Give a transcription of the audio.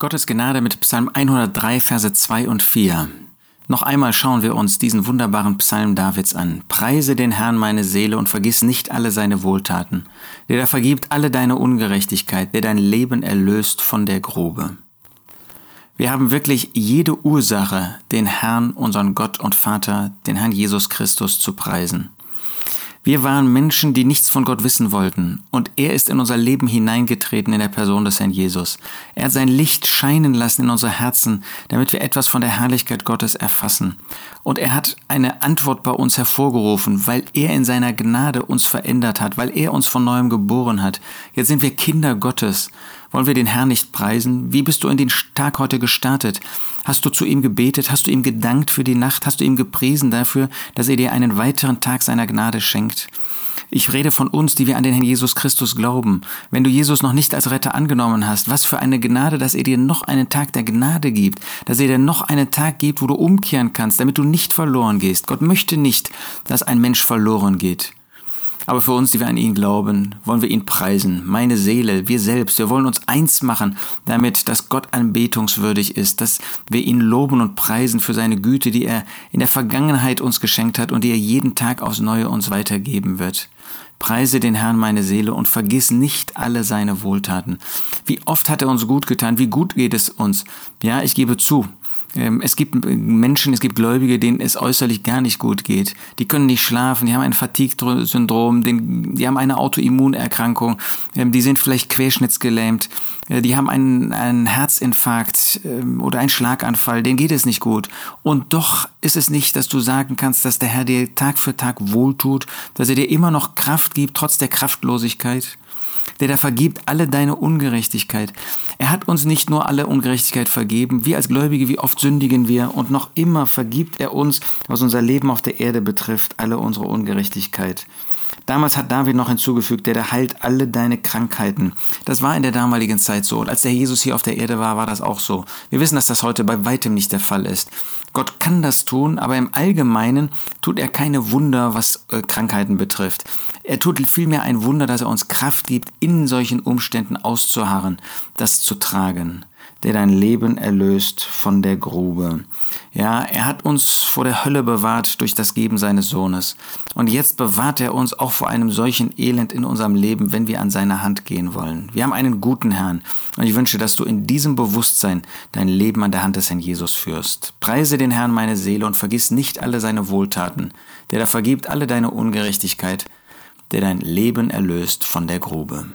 Gottes Gnade mit Psalm 103, Verse 2 und 4. Noch einmal schauen wir uns diesen wunderbaren Psalm Davids an. Preise den Herrn meine Seele und vergiss nicht alle seine Wohltaten, der da vergibt alle deine Ungerechtigkeit, der dein Leben erlöst von der Grube. Wir haben wirklich jede Ursache, den Herrn, unseren Gott und Vater, den Herrn Jesus Christus zu preisen. Wir waren Menschen, die nichts von Gott wissen wollten, und er ist in unser Leben hineingetreten in der Person des Herrn Jesus. Er hat sein Licht scheinen lassen in unsere Herzen, damit wir etwas von der Herrlichkeit Gottes erfassen. Und er hat eine Antwort bei uns hervorgerufen, weil er in seiner Gnade uns verändert hat, weil er uns von neuem geboren hat. Jetzt sind wir Kinder Gottes. Wollen wir den Herrn nicht preisen? Wie bist du in den Tag heute gestartet? Hast du zu ihm gebetet? Hast du ihm gedankt für die Nacht? Hast du ihm gepriesen dafür, dass er dir einen weiteren Tag seiner Gnade schenkt? Ich rede von uns, die wir an den Herrn Jesus Christus glauben. Wenn du Jesus noch nicht als Retter angenommen hast, was für eine Gnade, dass er dir noch einen Tag der Gnade gibt, dass er dir noch einen Tag gibt, wo du umkehren kannst, damit du nicht verloren gehst. Gott möchte nicht, dass ein Mensch verloren geht. Aber für uns, die wir an ihn glauben, wollen wir ihn preisen. Meine Seele, wir selbst, wir wollen uns eins machen, damit, dass Gott anbetungswürdig ist, dass wir ihn loben und preisen für seine Güte, die er in der Vergangenheit uns geschenkt hat und die er jeden Tag aufs Neue uns weitergeben wird. Preise den Herrn meine Seele und vergiss nicht alle seine Wohltaten. Wie oft hat er uns gut getan, wie gut geht es uns. Ja, ich gebe zu, es gibt Menschen, es gibt Gläubige, denen es äußerlich gar nicht gut geht. Die können nicht schlafen, die haben ein Fatigue-Syndrom, die haben eine Autoimmunerkrankung, ähm, die sind vielleicht querschnittsgelähmt, äh, die haben einen, einen Herzinfarkt ähm, oder einen Schlaganfall, denen geht es nicht gut. Und doch ist es nicht, dass du sagen kannst, dass der Herr dir Tag für Tag wohltut, dass er dir immer noch Kraft gibt, trotz der Kraftlosigkeit der da vergibt alle deine Ungerechtigkeit. Er hat uns nicht nur alle Ungerechtigkeit vergeben, wir als Gläubige, wie oft sündigen wir und noch immer vergibt er uns, was unser Leben auf der Erde betrifft, alle unsere Ungerechtigkeit. Damals hat David noch hinzugefügt, der da heilt alle deine Krankheiten. Das war in der damaligen Zeit so. Und als der Jesus hier auf der Erde war, war das auch so. Wir wissen, dass das heute bei weitem nicht der Fall ist. Gott kann das tun, aber im Allgemeinen tut er keine Wunder, was äh, Krankheiten betrifft. Er tut vielmehr ein Wunder, dass er uns Kraft gibt, in solchen Umständen auszuharren, das zu tragen der dein Leben erlöst von der Grube. Ja, er hat uns vor der Hölle bewahrt durch das Geben seines Sohnes. Und jetzt bewahrt er uns auch vor einem solchen Elend in unserem Leben, wenn wir an seine Hand gehen wollen. Wir haben einen guten Herrn. Und ich wünsche, dass du in diesem Bewusstsein dein Leben an der Hand des Herrn Jesus führst. Preise den Herrn meine Seele und vergiss nicht alle seine Wohltaten, der da vergibt alle deine Ungerechtigkeit, der dein Leben erlöst von der Grube.